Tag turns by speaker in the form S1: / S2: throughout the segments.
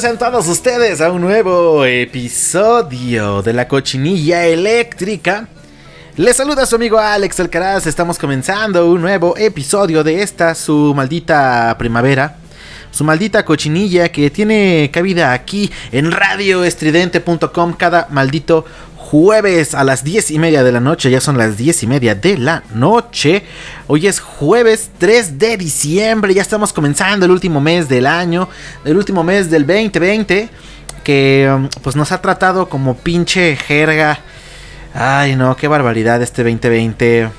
S1: Sean todos ustedes a un nuevo episodio de la cochinilla eléctrica. Les saluda su amigo Alex Alcaraz, estamos comenzando un nuevo episodio de esta, su maldita primavera. Su maldita cochinilla que tiene cabida aquí en radioestridente.com cada maldito jueves a las 10 y media de la noche. Ya son las 10 y media de la noche. Hoy es jueves 3 de diciembre. Ya estamos comenzando el último mes del año. El último mes del 2020. Que um, pues nos ha tratado como pinche jerga. Ay no, qué barbaridad este 2020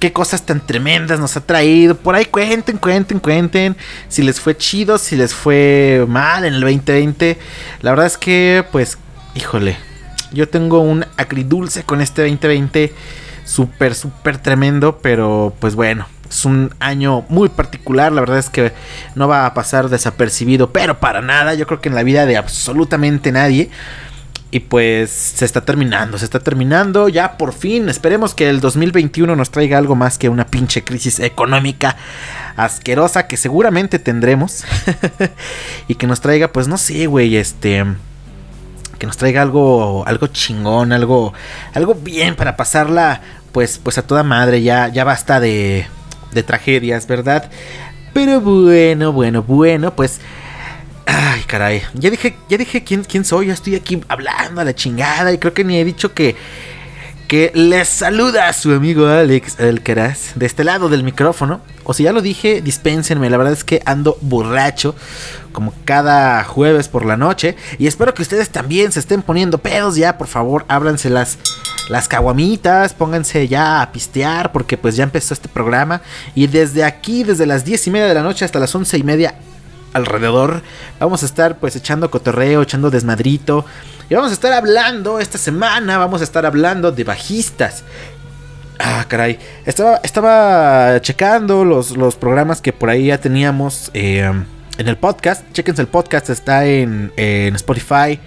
S1: qué cosas tan tremendas nos ha traído. Por ahí cuenten, cuenten, cuenten. Si les fue chido, si les fue mal en el 2020. La verdad es que, pues, híjole, yo tengo un agridulce con este 2020 súper, súper tremendo, pero pues bueno, es un año muy particular, la verdad es que no va a pasar desapercibido, pero para nada, yo creo que en la vida de absolutamente nadie. Y pues se está terminando, se está terminando ya por fin. Esperemos que el 2021 nos traiga algo más que una pinche crisis económica asquerosa que seguramente tendremos. y que nos traiga, pues no sé, güey, este que nos traiga algo, algo chingón, algo, algo bien para pasarla, pues, pues a toda madre, ya, ya basta de, de tragedias, ¿verdad? Pero bueno, bueno, bueno, pues, ay, caray, ya dije, ya dije quién, quién soy, ya estoy aquí hablando a la chingada y creo que ni he dicho que que les saluda su amigo Alex Alcaraz de este lado del micrófono. O si ya lo dije, dispénsenme, la verdad es que ando borracho como cada jueves por la noche. Y espero que ustedes también se estén poniendo pedos ya, por favor, ábranse las las caguamitas, pónganse ya a pistear porque pues ya empezó este programa. Y desde aquí, desde las 10 y media de la noche hasta las 11 y media alrededor, vamos a estar pues echando cotorreo, echando desmadrito, y vamos a estar hablando esta semana, vamos a estar hablando de bajistas. Ah, caray. Estaba, estaba checando los, los programas que por ahí ya teníamos eh, en el podcast. Chequense el podcast, está en, en Spotify,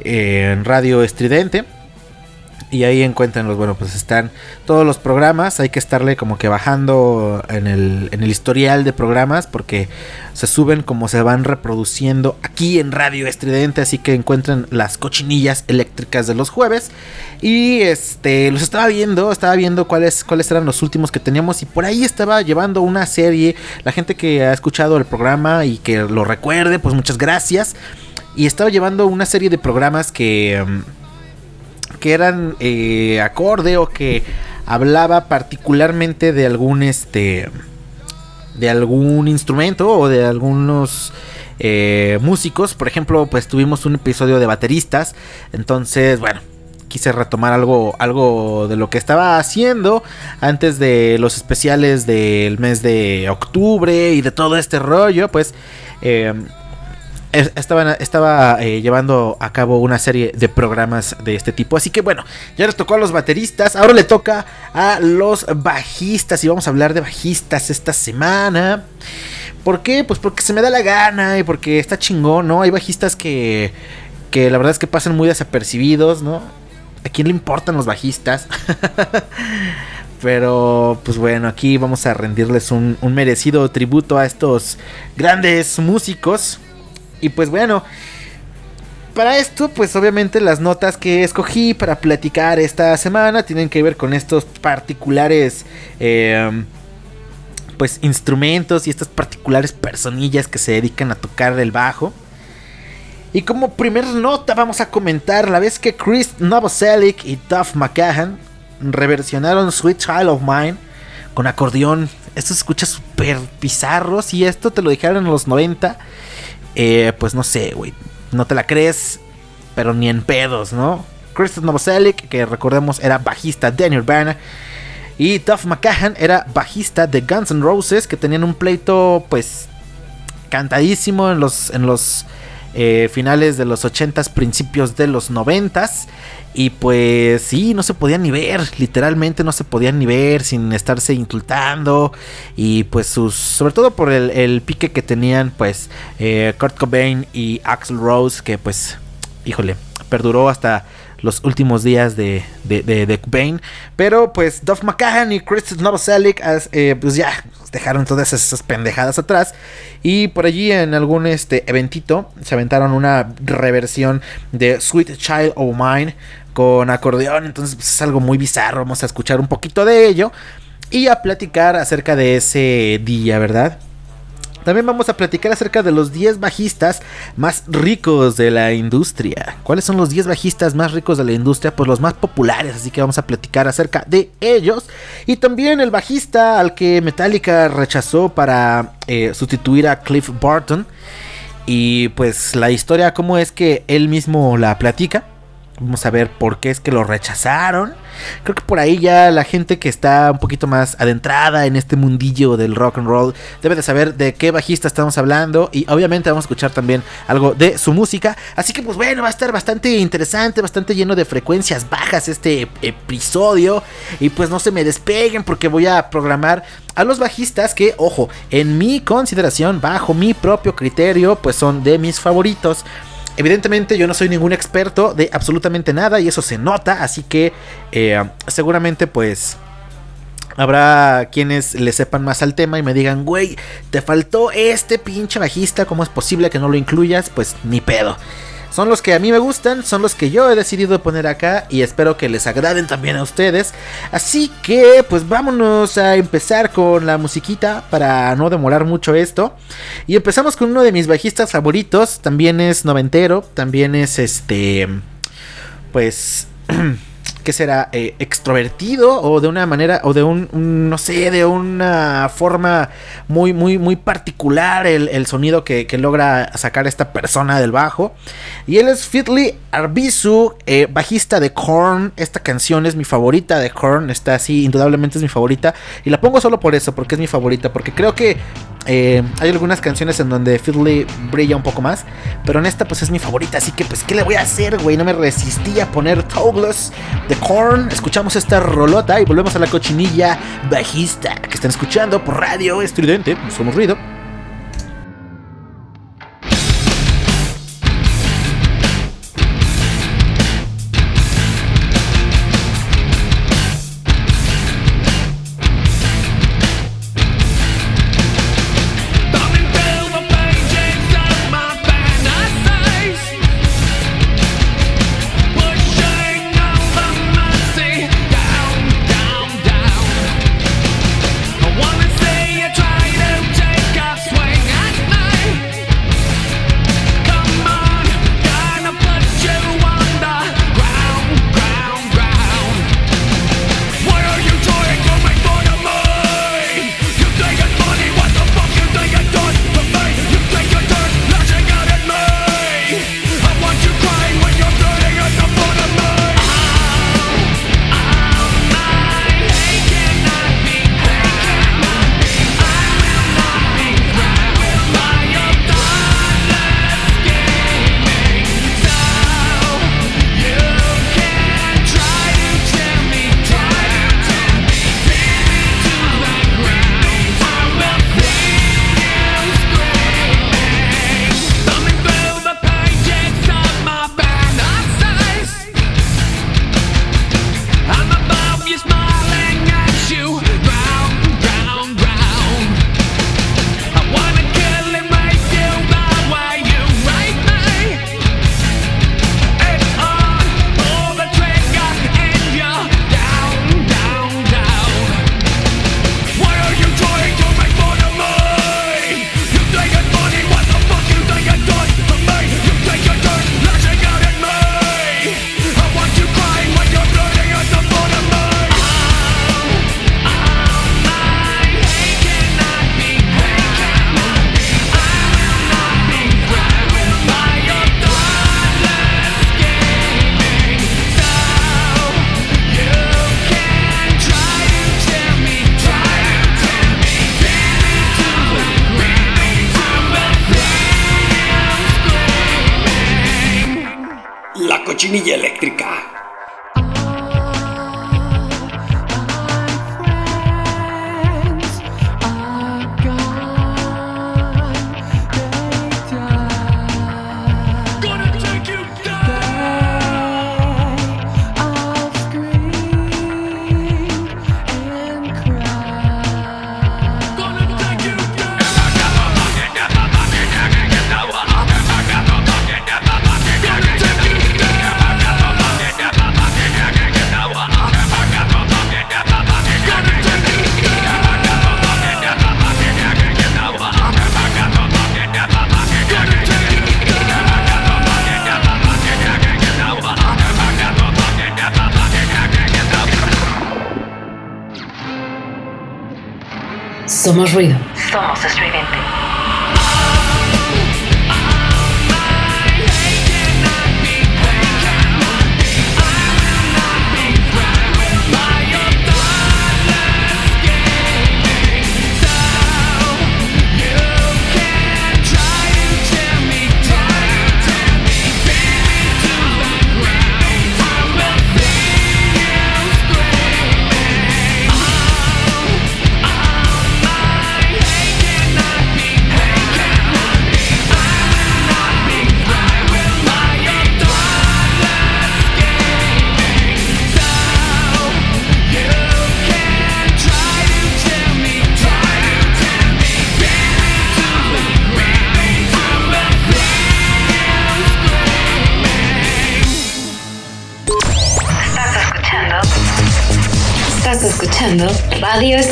S1: en Radio Estridente. Y ahí encuentran los, bueno, pues están todos los programas. Hay que estarle como que bajando en el, en el historial de programas porque se suben como se van reproduciendo aquí en Radio Estridente. Así que encuentran las cochinillas eléctricas de los jueves. Y este, los estaba viendo, estaba viendo cuáles, cuáles eran los últimos que teníamos. Y por ahí estaba llevando una serie. La gente que ha escuchado el programa y que lo recuerde, pues muchas gracias. Y estaba llevando una serie de programas que... Mm, que eran eh, acorde o que hablaba particularmente de algún este de algún instrumento o de algunos eh, músicos. Por ejemplo pues tuvimos un episodio de bateristas. Entonces bueno quise retomar algo algo de lo que estaba haciendo antes de los especiales del mes de octubre y de todo este rollo pues eh, estaba, estaba eh, llevando a cabo una serie de programas de este tipo. Así que bueno, ya le tocó a los bateristas, ahora le toca a los bajistas y vamos a hablar de bajistas esta semana. ¿Por qué? Pues porque se me da la gana y porque está chingón, ¿no? Hay bajistas que, que la verdad es que pasan muy desapercibidos, ¿no? ¿A quién le importan los bajistas? Pero pues bueno, aquí vamos a rendirles un merecido tributo a estos grandes músicos. Y pues bueno, para esto, pues obviamente las notas que escogí para platicar esta semana tienen que ver con estos particulares, em, pues instrumentos y estas particulares personillas que se dedican a tocar el bajo. Y como primer nota vamos a comentar la vez que Chris Novoselic y Duff McCahan reversionaron Sweet Child of Mine con acordeón. Esto se escucha súper bizarro. Si esto te lo dijeron en los 90 eh, pues no sé, güey. No te la crees, pero ni en pedos, ¿no? Kristen Novoselic, que recordemos era bajista de Nirvana. Y Duff McCahan era bajista de Guns N' Roses, que tenían un pleito, pues, cantadísimo en los, en los eh, finales de los 80s, principios de los 90s. Y pues sí, no se podían ni ver, literalmente no se podían ni ver sin estarse insultando. Y pues sus, sobre todo por el, pique que tenían pues eh, Kurt Cobain y Axel Rose, que pues, híjole, perduró hasta los últimos días de, de, de, Cobain. Pero pues Duff McCahan y Chris Novoselic eh, pues ya dejaron todas esas pendejadas atrás. Y por allí en algún este eventito se aventaron una reversión de Sweet Child of Mine con acordeón. Entonces pues, es algo muy bizarro. Vamos a escuchar un poquito de ello y a platicar acerca de ese día, ¿verdad? También vamos a platicar acerca de los 10 bajistas más ricos de la industria. ¿Cuáles son los 10 bajistas más ricos de la industria? Pues los más populares, así que vamos a platicar acerca de ellos. Y también el bajista al que Metallica rechazó para eh, sustituir a Cliff Barton. Y pues la historia, cómo es que él mismo la platica. Vamos a ver por qué es que lo rechazaron. Creo que por ahí ya la gente que está un poquito más adentrada en este mundillo del rock and roll debe de saber de qué bajista estamos hablando y obviamente vamos a escuchar también algo de su música. Así que pues bueno, va a estar bastante interesante, bastante lleno de frecuencias bajas este episodio y pues no se me despeguen porque voy a programar a los bajistas que, ojo, en mi consideración, bajo mi propio criterio, pues son de mis favoritos. Evidentemente yo no soy ningún experto de absolutamente nada y eso se nota, así que eh, seguramente pues habrá quienes le sepan más al tema y me digan, güey, te faltó este pinche bajista, ¿cómo es posible que no lo incluyas? Pues ni pedo. Son los que a mí me gustan, son los que yo he decidido poner acá y espero que les agraden también a ustedes. Así que pues vámonos a empezar con la musiquita para no demorar mucho esto. Y empezamos con uno de mis bajistas favoritos, también es noventero, también es este... Pues... que será eh, extrovertido o de una manera o de un, no sé de una forma muy muy muy particular el, sonido que, logra sacar esta persona del bajo. Y él es Fitly Arbizu eh, bajista de Korn. Esta canción es mi favorita de Korn está así indudablemente es mi favorita. Y la pongo solo por eso porque es mi favorita porque creo que eh, hay algunas canciones en donde Fiddly brilla un poco más, pero en esta pues es mi favorita, así que pues ¿qué le voy a hacer, güey? No me resistí a poner Togless Escuchamos esta rolota y volvemos a la cochinilla bajista que están escuchando por radio estridente, somos ruido.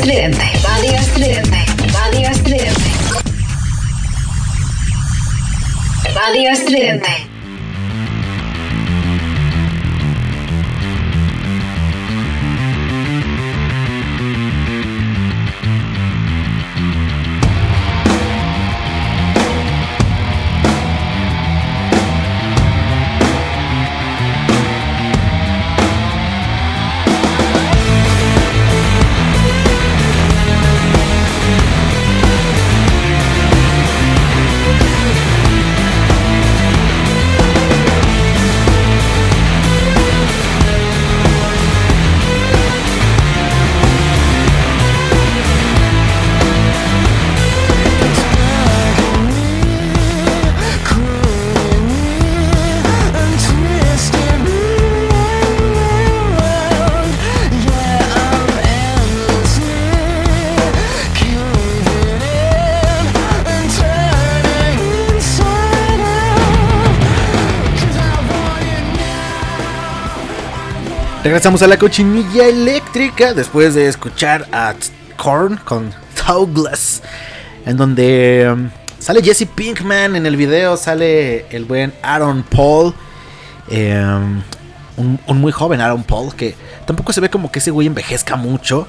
S2: Estridente.
S1: Regresamos a la cochinilla eléctrica después de escuchar a Korn con Douglas, en donde um, sale Jesse Pinkman en el video, sale el buen Aaron Paul, em, un, muy joven Aaron Paul, que tampoco se ve como que ese güey envejezca mucho,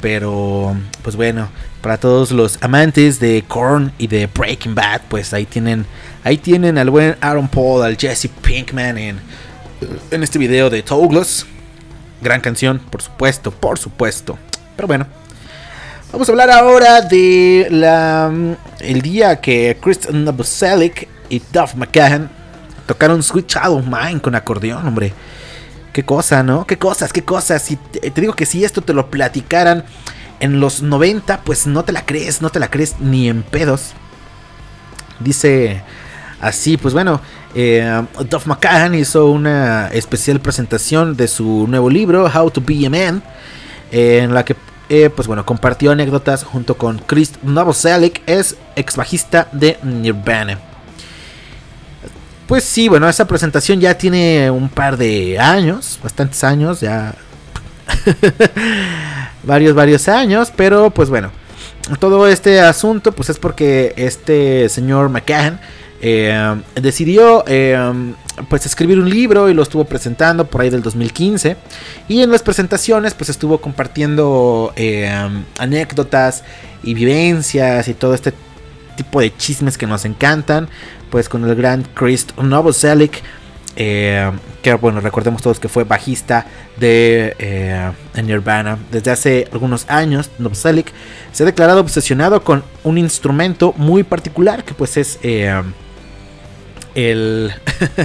S1: pero pues bueno, para todos los amantes de Korn y de Breaking Bad, pues ahí tienen, ahí tienen al buen Aaron Paul, al Jesse Pinkman en, en este video de Douglas. Gran canción, por supuesto, por supuesto. Pero bueno, vamos a hablar ahora de la, mm, el día que Kristen Novoselic y Duff McCahan tocaron Sweet Child of Mine con acordeón, hombre. Qué cosa, ¿no? Qué cosas, qué cosas. Si te, te, digo que si esto te lo platicaran en los 90, pues no te la crees, no te la crees ni en pedos. Dice así, pues bueno, eh, Duff McCahan hizo una especial presentación de su nuevo libro, How to Be a Man, en la que eh, pues bueno, compartió anécdotas junto con Chris Novoselic, es ex bajista de Nirvana. Pues sí, bueno, esa presentación ya tiene un par de años, bastantes años, ya varios, varios años, pero pues bueno, todo este asunto pues es porque este señor McCahan eh, decidió eh, pues escribir un libro y lo estuvo presentando por ahí del 2015 y en las presentaciones pues estuvo compartiendo eh, anécdotas y vivencias y todo este tipo de chismes que nos encantan pues con el gran Chris Novoselic que bueno recordemos todos que fue bajista de Nirvana desde hace algunos años. Novoselic se ha declarado obsesionado con un instrumento muy particular que pues es el,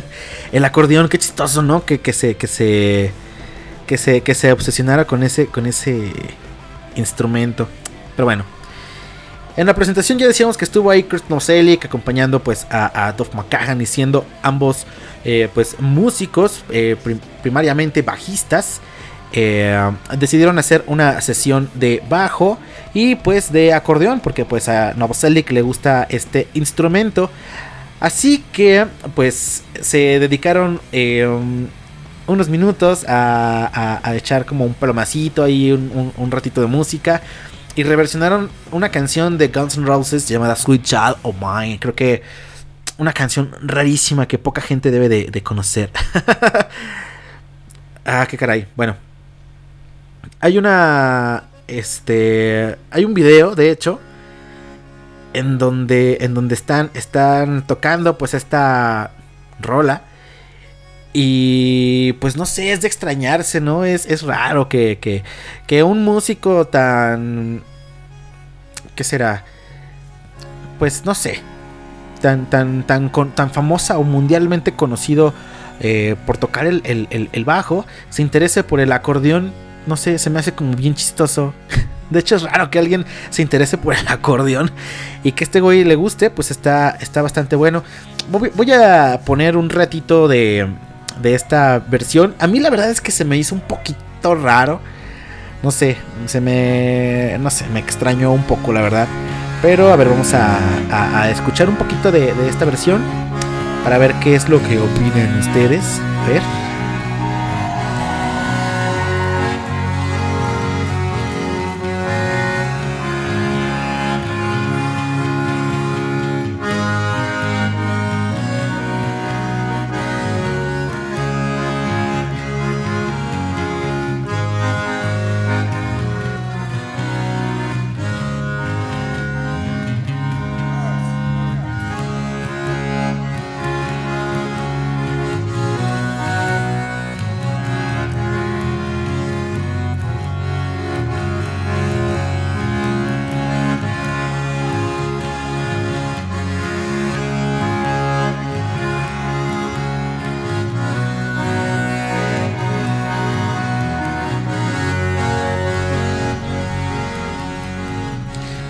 S1: el acordeón, qué chistoso, ¿no? Que, que se, que se, que se, que se obsesionara con ese, con ese instrumento. Pero bueno. En la presentación ya decíamos que estuvo ahí Chris Novoselic acompañando pues a, a Duff McCahan y siendo ambos eh, pues músicos, eh, primariamente bajistas. Eh, decidieron hacer una sesión de bajo y pues de acordeón porque pues a Novoselic le gusta este instrumento. Así que pues se dedicaron unos minutos a, echar como un palomacito ahí, un, ratito de música. Y reversionaron una canción de Guns N' Roses llamada Sweet Child of Mine. Creo que una canción rarísima que poca gente debe de, conocer. ah, qué caray. Bueno. Hay una... Este... Hay un video, de hecho. En donde, en donde están, están tocando pues esta rola. Y pues no sé, es de extrañarse, ¿no? Es, es raro que, que, que un músico tan... ¿Qué será? Pues no sé. Tan, tan, tan, tan famosa o mundialmente conocido eh, por tocar el, el, bajo, se interese por el acordeón. No sé, se me hace como bien chistoso. De hecho, es raro que alguien se interese por el acordeón y que este güey le guste, pues está, está bastante bueno. Voy a poner un ratito de, de esta versión. A mí la verdad es que se me hizo un poquito raro. No sé, se me. No sé, me extrañó un poco, la verdad. Pero a ver, vamos a, escuchar un poquito de, de, esta versión. Para ver qué es lo que opinan ustedes. A ver.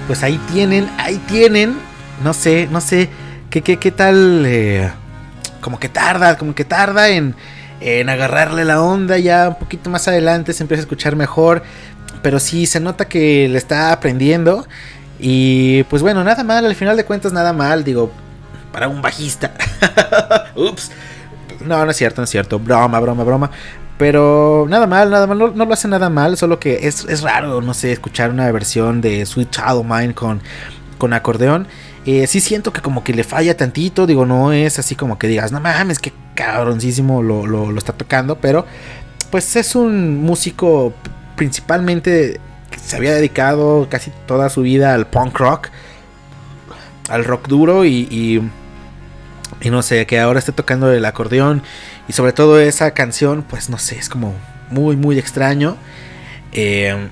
S1: Pues ahí tienen, ahí tienen. No sé, no sé qué, qué, qué tal. Eh, como que tarda, como que tarda en, en agarrarle la onda. Ya un poquito más adelante se empieza a escuchar mejor. Pero sí, se nota que le está aprendiendo. Y pues bueno, nada mal, al final de cuentas nada mal, digo, para un bajista. Ups. No, no es cierto, no es cierto. Broma, broma, broma. Pero nada mal, nada mal, no, lo hace nada mal, solo que es, raro, no sé, escuchar una versión de Sweet Child Mine con, con acordeón. Eh, sí siento que como que le falla tantito, digo, no es así como que digas, no mames, que cabroncísimo lo, lo, está tocando, pero pues es un músico principalmente que se había dedicado casi toda su vida al punk rock, al rock duro y, y, y no sé, que ahora esté tocando el acordeón y sobre todo esa canción, pues no sé, es como muy, muy extraño. Eh,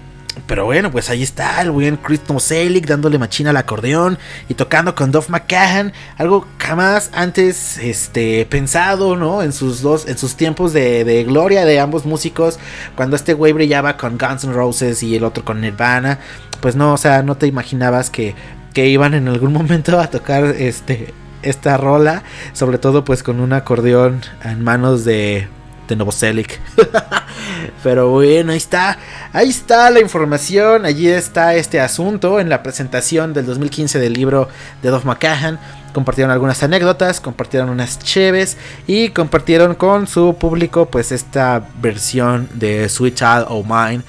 S1: pero bueno, pues ahí está el buen Chris Novoselic dándole machina al acordeón y tocando con Duff McCahan, algo jamás antes este, pensado, ¿no? En sus dos, en sus tiempos de, gloria de ambos músicos, cuando este güey brillaba con Guns N' Roses y el otro con Nirvana, pues no, o sea, no te imaginabas que, que iban en algún momento a tocar este esta rola, sobre todo pues con un acordeón en manos de, de Novoselic. Pero bueno, ahí está, ahí está la información, allí está este asunto en la presentación del 2015 del libro de Dov McCahan. Compartieron algunas anécdotas, compartieron unas cheves y compartieron con su público pues esta versión de Sweet Child O' Mine.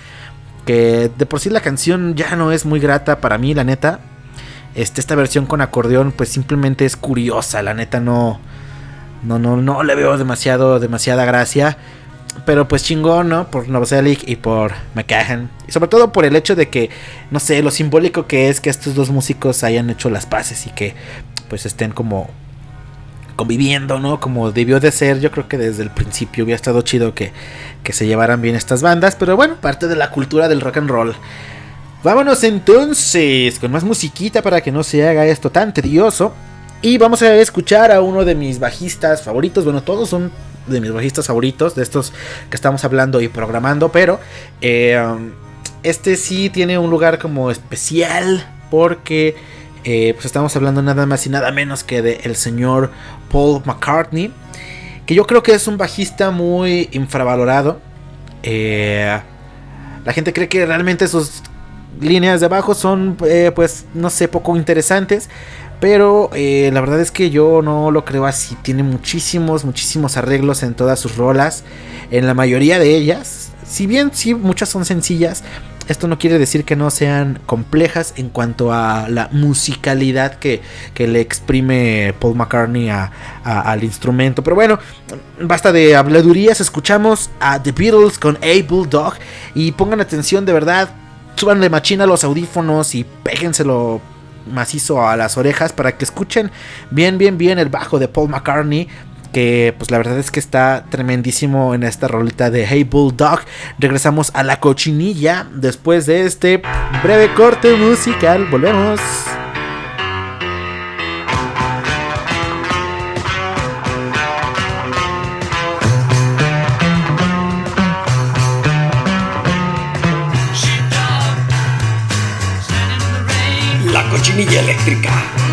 S1: Que de por sí la canción ya no es muy grata para mí, la neta. Este, esta versión con acordeón, pues simplemente es curiosa. La neta no. No, no, no le veo demasiado, demasiada gracia. Pero pues chingón, ¿no? Por Novoselic y por McCahan. Y sobre todo por el hecho de que, no sé, lo simbólico que es que estos dos músicos hayan hecho las paces y que pues estén como conviviendo, ¿no? Como debió de ser, yo creo que desde el principio hubiera estado chido que, que se llevaran bien estas bandas, pero bueno, parte de la cultura del rock and roll. Vámonos entonces con más musiquita para que no se haga esto tan tedioso. Y vamos a escuchar a uno de mis bajistas favoritos. Bueno, todos son de mis bajistas favoritos, de estos que estamos hablando y programando, pero eh, este sí tiene un lugar como especial porque eh, pues estamos hablando nada más y nada menos que de el señor Paul McCartney, que yo creo que es un bajista muy infravalorado. Eh, la gente cree que realmente sus líneas de abajo son, pues, no sé, poco interesantes. Pero eh, la verdad es que yo no lo creo así. Tiene muchísimos, muchísimos arreglos en todas sus rolas. En la mayoría de ellas. Si bien sí, muchas son sencillas. Esto no quiere decir que no sean complejas en cuanto a la musicalidad que, le exprime Paul McCartney al instrumento. Pero bueno, basta de habladurías. Escuchamos a The Beatles con A Bulldog. Y pongan atención de verdad. Súbanle machina los audífonos y péguenselo macizo a las orejas para que escuchen bien, bien, bien el bajo de Paul McCartney. Que pues la verdad es que está tremendísimo en esta rolita de Hey Bulldog. Regresamos a la cochinilla después de este breve corte musical. Volvemos.
S3: Cochinilla eléctrica.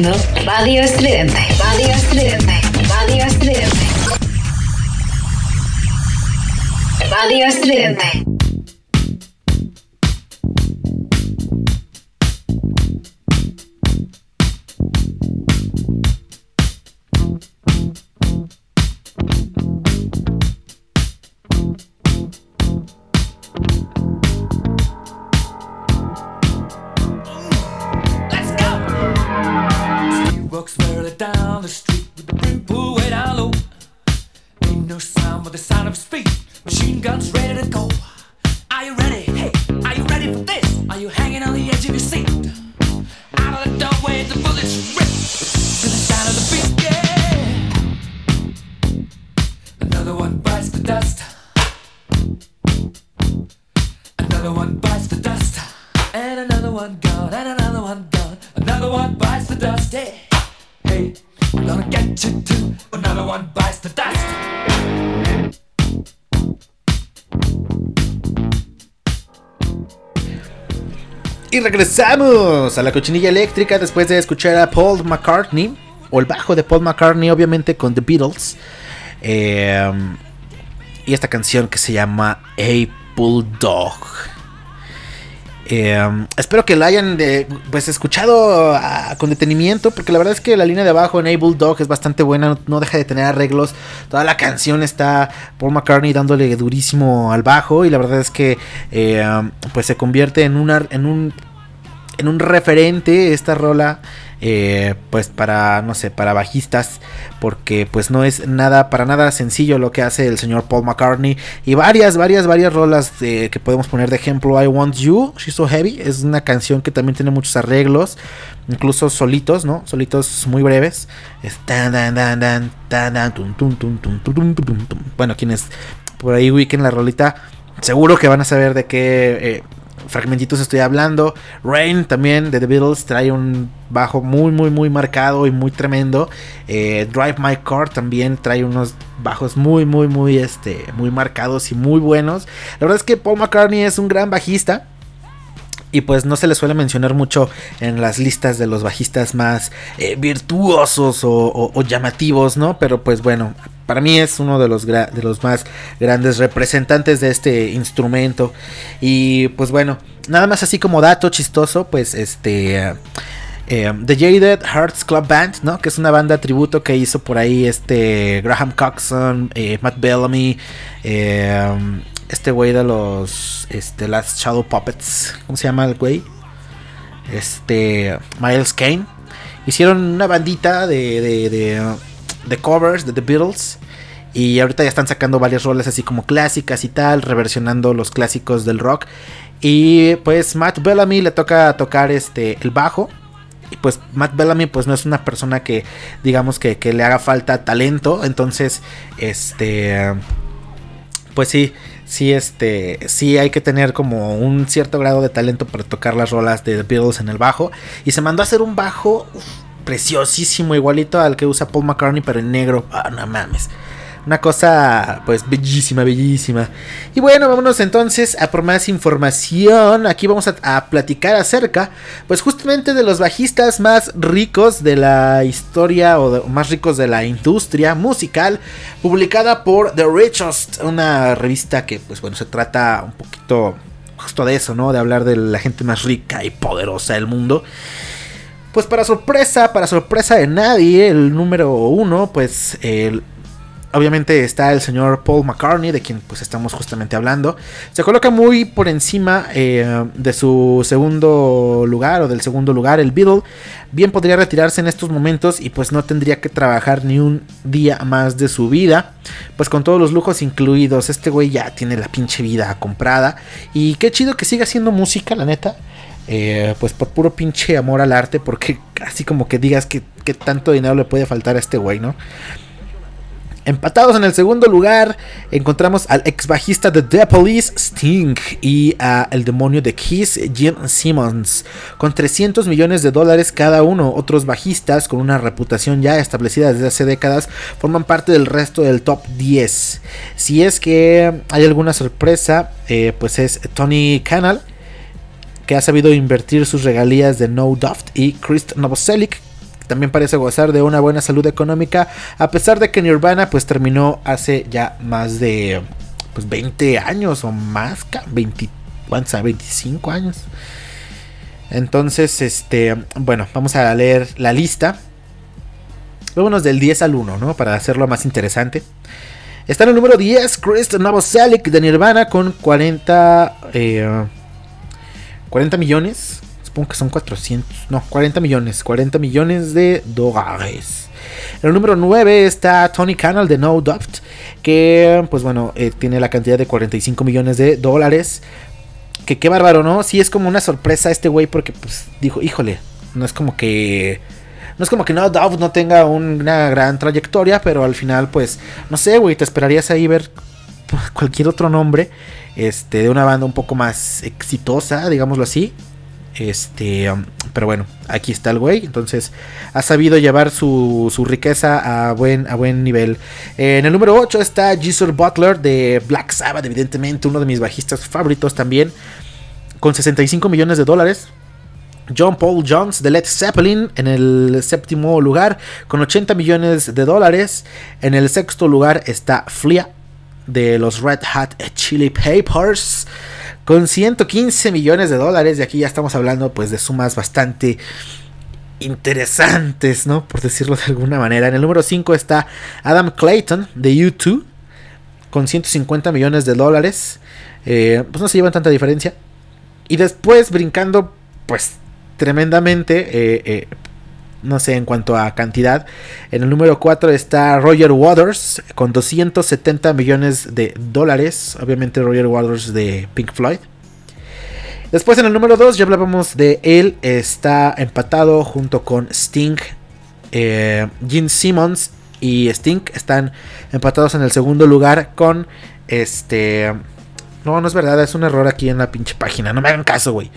S2: Radio Estridente. Radio Estridente. Radio Estridente. Radio Estridente.
S1: Regresamos a la cochinilla eléctrica después de escuchar a Paul McCartney, o el bajo de Paul McCartney, obviamente con The Beatles. Eh, y esta canción que se llama A Bulldog. Eh, espero que la hayan de- pues escuchado ah, con detenimiento porque la verdad es que la línea de abajo en A Bulldog es bastante buena, no, deja de tener arreglos, toda la canción está Paul McCartney dándole durísimo al bajo y la verdad es que eh, pues se convierte en, una, en un en un referente esta rola. Eh, pues para, no sé, para bajistas, porque pues no es nada, para nada sencillo lo que hace el señor Paul McCartney y varias, varias, varias rolas que podemos poner de ejemplo, I Want You, She's So Heavy, es una canción que también tiene muchos arreglos, incluso solitos, ¿no? Solitos muy breves. Bueno, quienes por ahí ubiquen la rolita, seguro que van a saber de qué... Eh, fragmentitos estoy hablando. Rain también de The Beatles trae un bajo muy, muy, muy marcado y muy tremendo. Eh, Drive My Car también trae unos bajos muy, muy, muy, este, muy marcados y muy buenos. La verdad es que Paul McCartney es un gran bajista. Y pues no se le suele mencionar mucho en las listas de los bajistas más eh, virtuosos o, llamativos, ¿no? Pero pues bueno, para mí es uno de los, de los más grandes representantes de este instrumento. Y pues bueno, nada más así como dato chistoso, pues este... eh, The Jaded Hearts Club Band, ¿no? Que es una banda tributo que hizo por ahí este Graham Coxon, eh, Matt Bellamy, eh, este güey de los este, Last Shadow Puppets, ¿cómo se llama el güey? Este Miles Kane. Hicieron una bandita de, de, de, de covers de The Beatles. Y ahorita ya están sacando varias rolas así como clásicas y tal, reversionando los clásicos del rock. Y pues Matt Bellamy le toca tocar este el bajo. Y pues Matt Bellamy pues no es una persona que digamos que, que le haga falta talento. Entonces, este... Pues sí, sí, este, sí hay que tener como un cierto grado de talento para tocar las rolas de The Beatles en el bajo. Y se mandó a hacer un bajo preciosísimo, igualito al que usa Paul McCartney, pero en negro. Ah, no mames. Una cosa, pues, bellísima, bellísima. Y bueno, vámonos entonces a por más información. Aquí vamos a, platicar acerca, pues, justamente de los bajistas más ricos de la historia o más ricos de la industria musical, publicada por The Richest, una revista que, pues, bueno, se trata un poquito justo de eso, ¿no? De hablar de la gente más rica y poderosa del mundo. Pues para sorpresa, para sorpresa de nadie, el número uno, pues el Obviamente está el señor Paul McCartney, de quien pues estamos justamente hablando. Se coloca muy por encima eh, de su segundo lugar o del segundo lugar, el Beatle. Bien podría retirarse en estos momentos y pues no tendría que trabajar ni un día más de su vida. Pues con todos los lujos incluidos, este güey ya tiene la pinche vida comprada. Y qué chido que siga haciendo música, la neta. Eh, pues por puro pinche amor al arte, porque así como que digas que, que tanto dinero le puede faltar a este güey, ¿no? Empatados en el segundo lugar, encontramos al ex bajista de The Police, Sting, y a el demonio de Kiss, Jim Simmons, con 300 millones de dólares cada uno. Otros bajistas con una reputación ya establecida desde hace décadas forman parte del resto del top 10. Si es que hay alguna sorpresa, eh, pues es Tony Canal, que ha sabido invertir sus regalías de No Doubt, y Chris Novoselic, también parece gozar de una buena salud económica, a pesar de que Nirvana pues terminó hace ya más de pues 20 años o más, ca- 20, ¿cuántos? Ah, 25 años. Entonces, este, bueno, vamos a leer la lista. Vámonos del 10 al 1, ¿no? Para hacerlo más interesante. Está en el número 10, Chris Novoselic de Nirvana con 40, eh, 40 millones. Supongo que son 400. No, 40 millones. 40 millones de dólares. El número 9 está Tony Canal de No Doubt. Que, pues bueno, eh, tiene la cantidad de 45 millones de dólares. Que qué bárbaro, ¿no? Sí es como una sorpresa este güey porque, pues, dijo, híjole, no es como que... No es como que No Doubt no tenga una gran trayectoria, pero al final, pues, no sé, güey, te esperarías ahí ver cualquier otro nombre este, de una banda un poco más exitosa, digámoslo así. Este, um, pero bueno, aquí está el güey. Entonces, ha sabido llevar su, su riqueza a buen, a buen nivel. en el número 8 está Geezer Butler de Black Sabbath, evidentemente, uno de mis bajistas favoritos también. Con 65 millones de dólares. John Paul Jones de Led Zeppelin en el séptimo lugar con 80 millones de dólares. En el sexto lugar está Flia de los Red Hot Chili Papers con 115 millones de dólares. Y aquí ya estamos hablando pues de sumas bastante interesantes, ¿no? Por decirlo de alguna manera. En el número 5 está Adam Clayton de U2 con 150 millones de dólares. Eh, pues no se llevan tanta diferencia. Y después brincando pues tremendamente, eh, eh, no sé en cuanto a cantidad. En el número 4 está Roger Waters con 270 millones de dólares. Obviamente Roger Waters de Pink Floyd. Después en el número 2 ya hablábamos de él. Está empatado junto con Sting. Eh, Gene Simmons y Sting están empatados en el segundo lugar con este... No, no es verdad, es un error aquí en la pinche página. No me hagan caso, güey.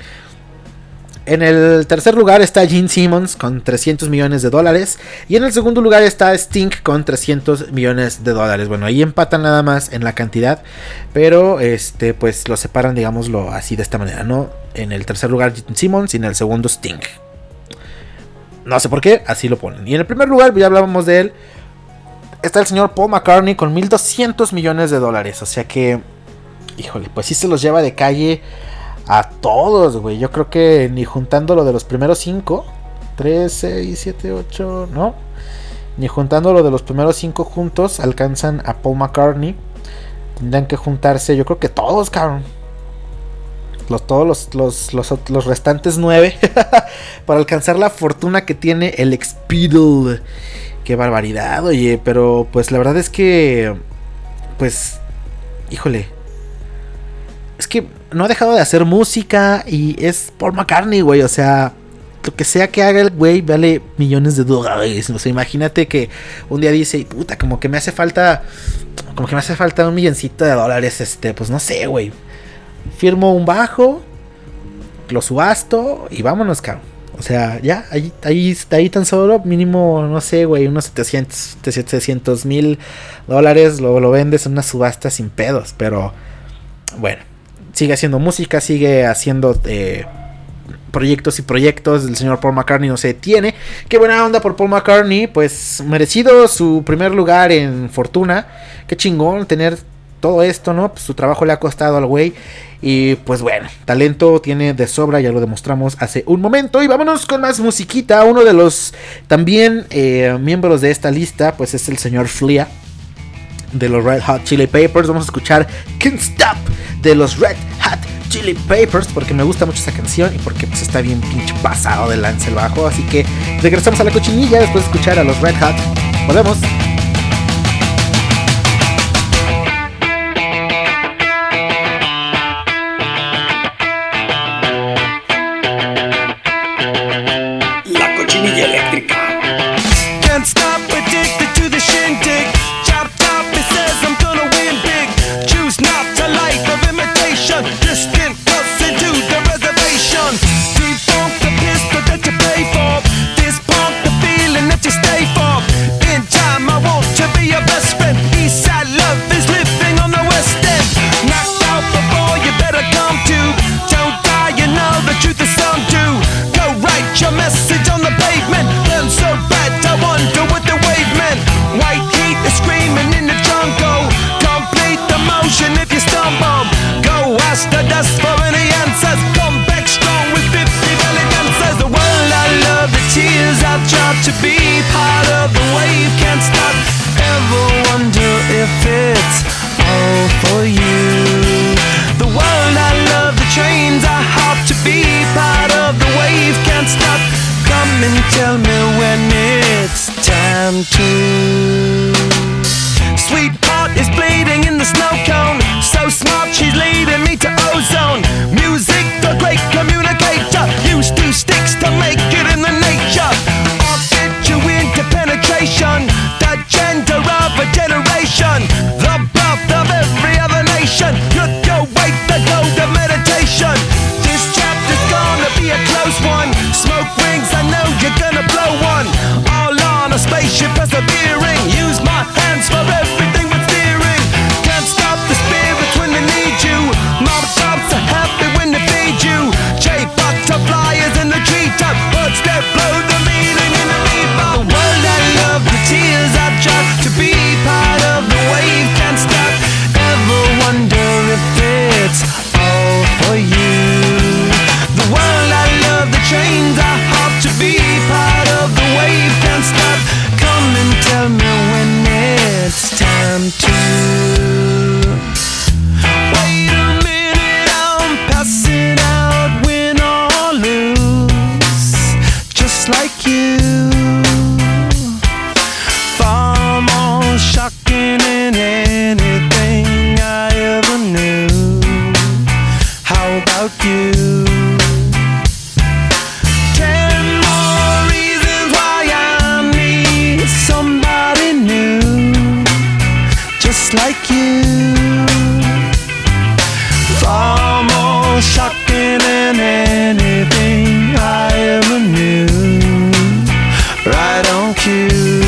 S1: En el tercer lugar está Gene Simmons con 300 millones de dólares. Y en el segundo lugar está Sting con 300 millones de dólares. Bueno, ahí empatan nada más en la cantidad. Pero este, pues lo separan, digámoslo así de esta manera, ¿no? En el tercer lugar Gene Simmons y en el segundo Sting. No sé por qué, así lo ponen. Y en el primer lugar, ya hablábamos de él. Está el señor Paul McCartney con 1200 millones de dólares. O sea que, híjole, pues sí se los lleva de calle a todos, güey. Yo creo que ni juntando lo de los primeros 5, 3, 6, 7, 8, ¿no? Ni juntando lo de los primeros 5 juntos alcanzan a Paul McCartney. Tendrán que juntarse, yo creo que todos, cabrón. Los, todos los, los, los, los restantes 9 para alcanzar la fortuna que tiene el Expedal. Qué barbaridad, oye. Pero pues la verdad es que, pues, híjole. Es que no ha dejado de hacer música y es Paul McCartney, güey. O sea, lo que sea que haga el güey vale millones de dólares. O sea, imagínate que un día dice, puta, como que me hace falta, como que me hace falta un milloncito de dólares, este, pues no sé, güey. Firmo un bajo, lo subasto y vámonos, cabrón. O sea, ya, ahí, ahí, ahí tan solo, mínimo, no sé, güey, unos 700, 700 mil dólares, luego lo vendes en una subasta sin pedos, pero bueno sigue haciendo música, sigue haciendo eh, proyectos y proyectos. El señor Paul McCartney no se detiene. Qué buena onda por Paul McCartney. Pues merecido su primer lugar en Fortuna. Qué chingón tener todo esto, ¿no? Pues su trabajo le ha costado al güey. Y pues bueno, talento tiene de sobra, ya lo demostramos hace un momento. Y vámonos con más musiquita. Uno de los también eh, miembros de esta lista, pues es el señor Flia de los Red Hot Chili Papers. Vamos a escuchar Can't Stop de los Red Hot Chili Papers porque me gusta mucho esa canción y porque pues está bien pinche pasado de lance el bajo. Así que regresamos a la cochinilla después de escuchar a los Red Hot. Volvemos.
S4: like you. Far more shocking than anything I ever knew. Right on cue.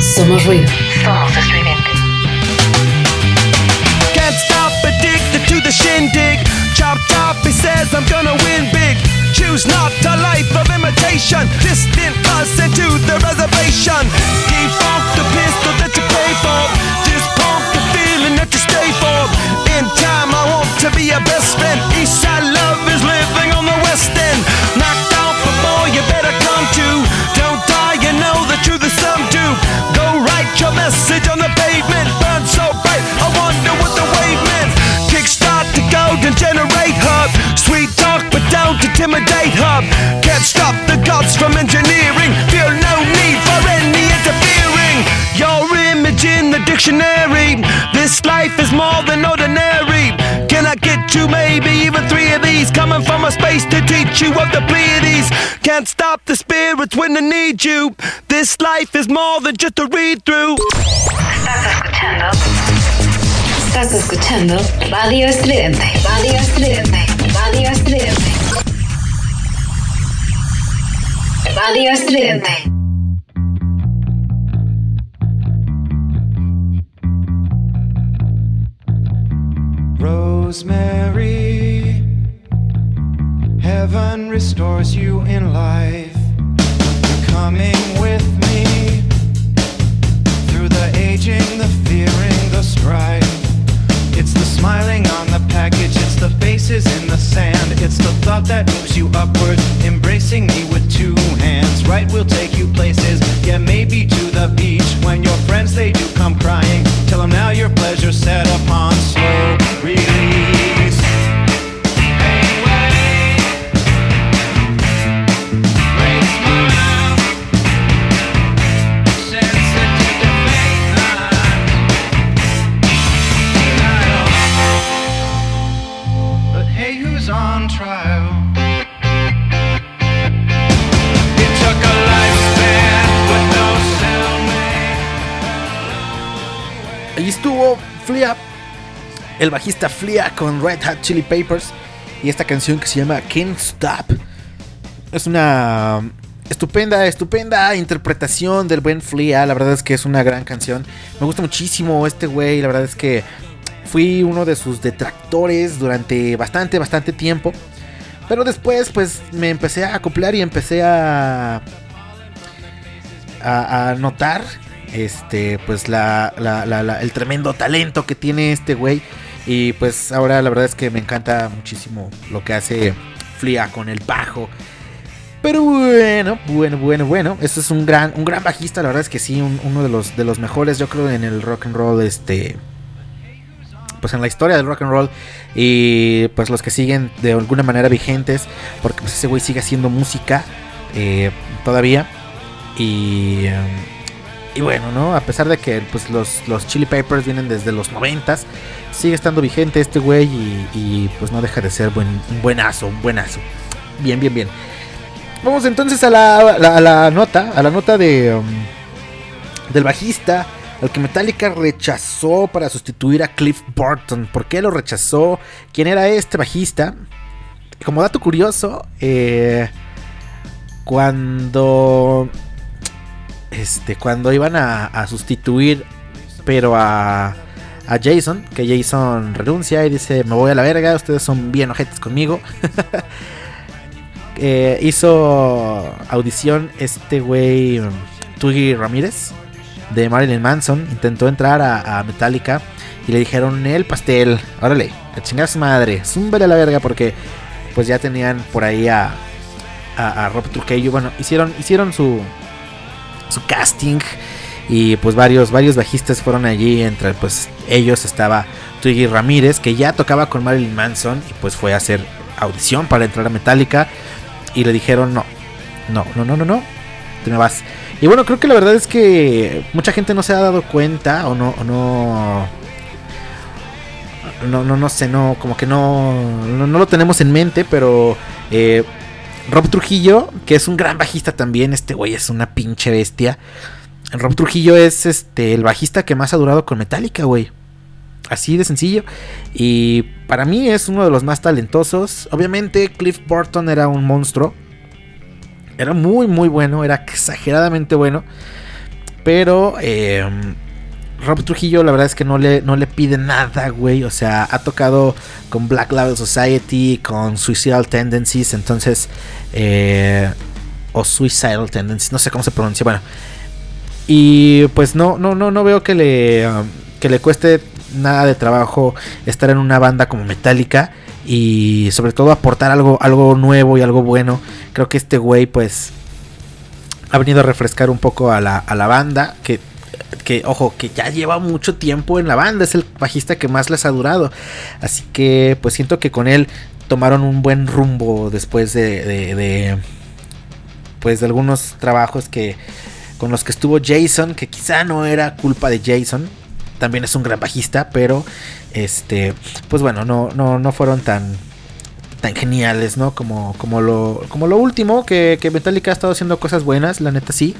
S2: Somos ruido. Somos excluyente.
S4: Can't stop addicted to the shindig. Chop chop, he says I'm gonna win big. Choose not a life of imitation. Distant us into the reservation. Defunct the pistol that you pay for. Just pump the feeling that you stay for. In time, I want to be your best friend. Eastside love is living on the west end. Knocked out before you better come to. Don't die, you know the truth is some do. Go write your message on the pavement. Burn so bright, I wonder what the wave meant. Kickstart the golden generate don't intimidate hub. Can't stop the gods from engineering. Feel no need for any interfering. Your image in the dictionary. This life is more than ordinary. Can I get you maybe even three of these? Coming from a space to teach you of the Pleiades. Can't stop the spirits when they need you. This life is more than just a read through.
S2: Estás escuchando. Estás escuchando Radio Estridente. Radio Estridente. Radio Estridente. Radio Estridente.
S5: Rosemary, heaven restores you in life. You're coming with me through the aging, the fearing, the strife. Smiling on the package, it's the faces in the sand, it's the thought that moves you upwards, embracing me with two hands. Right, we'll take you places,
S1: el bajista Flia con Red Hot Chili Papers y esta canción que se llama Can't Stop. Es una estupenda, estupenda interpretación del buen Flia. La verdad es que es una gran canción. Me gusta muchísimo este güey. La verdad es que fui uno de sus detractores durante bastante, bastante tiempo. Pero después, pues me empecé a acoplar y empecé a, a, a notar este, pues la- la- la- el tremendo talento que tiene este güey. Y pues ahora la verdad es que me encanta muchísimo lo que hace Flia con el bajo. Pero bueno, bueno, bueno, bueno. Este es un gran, un gran bajista, la verdad es que sí, un- uno de los, de los mejores, yo creo, en el rock and roll, este. Pues en la historia del rock and roll. Y pues los que siguen de alguna manera vigentes. Porque pues ese güey sigue haciendo música eh, todavía. Y. em, y bueno, ¿no? A pesar de que pues, los, los Chili Peppers vienen desde los noventas, sigue estando vigente este güey y, y, pues no deja de ser buen, un buenazo, un buenazo. Bien, bien, bien. Vamos entonces a la, la- nota, a la nota de um, del bajista, al que Metallica rechazó para sustituir a Cliff Burton. ¿Por qué lo rechazó? ¿Quién era este bajista? Como dato curioso, eh, cuando este, cuando iban a, sustituir, pero a, a Jason, que Jason renuncia y dice, me voy a la verga, ustedes son bien ojetes conmigo. Eh, hizo audición este güey, Twiggy Ramírez, de Marilyn Manson, intentó entrar a, Metallica y le dijeron, el pastel, órale, a chingar a su madre, zúmbale a la verga porque pues ya tenían por ahí a, a, a Rob Trujillo, bueno, hicieron, hicieron su su casting. Y pues varios varios bajistas fueron allí. Entre pues ellos estaba Twiggy Ramírez que ya tocaba con Marilyn Manson y pues fue a hacer audición para entrar a Metallica. Y le dijeron no no no no no no te me vas y bueno creo que la verdad es que mucha gente no se ha dado cuenta o no no no, no, no sé, no, como que no, no, no lo tenemos en mente, pero eh, Rob Trujillo, que es un gran bajista también, este güey es una pinche bestia. Rob Trujillo es este el bajista que más ha durado con Metallica, güey. Así de sencillo. Y para mí es uno de los más talentosos. Obviamente Cliff Burton era un monstruo. Era muy, muy bueno. Era exageradamente bueno. Pero eh, Rob Trujillo, la verdad es que no le, no le pide nada, güey. O sea, ha tocado con Black Label Society, con Suicidal Tendencies. Entonces, eh, o Suicidal Tendencies, no sé cómo se pronuncia. Bueno, y pues no, no, no, no veo que le, um, que le cueste nada de trabajo estar en una banda como Metallica y sobre todo aportar algo, algo nuevo y algo bueno. Creo que este güey pues ha venido a refrescar un poco a la, a la banda que que ojo, que ya lleva mucho tiempo en la banda, es el bajista que más les ha durado. Así que pues siento que con él tomaron un buen rumbo después de, de, de pues de algunos trabajos que con los que estuvo Jason, que quizá no era culpa de Jason, también es un gran bajista, pero este, pues bueno, no, no, no fueron tan, tan geniales, ¿no? Como, como, lo, como lo último, que, que Metallica ha estado haciendo cosas buenas, la neta sí.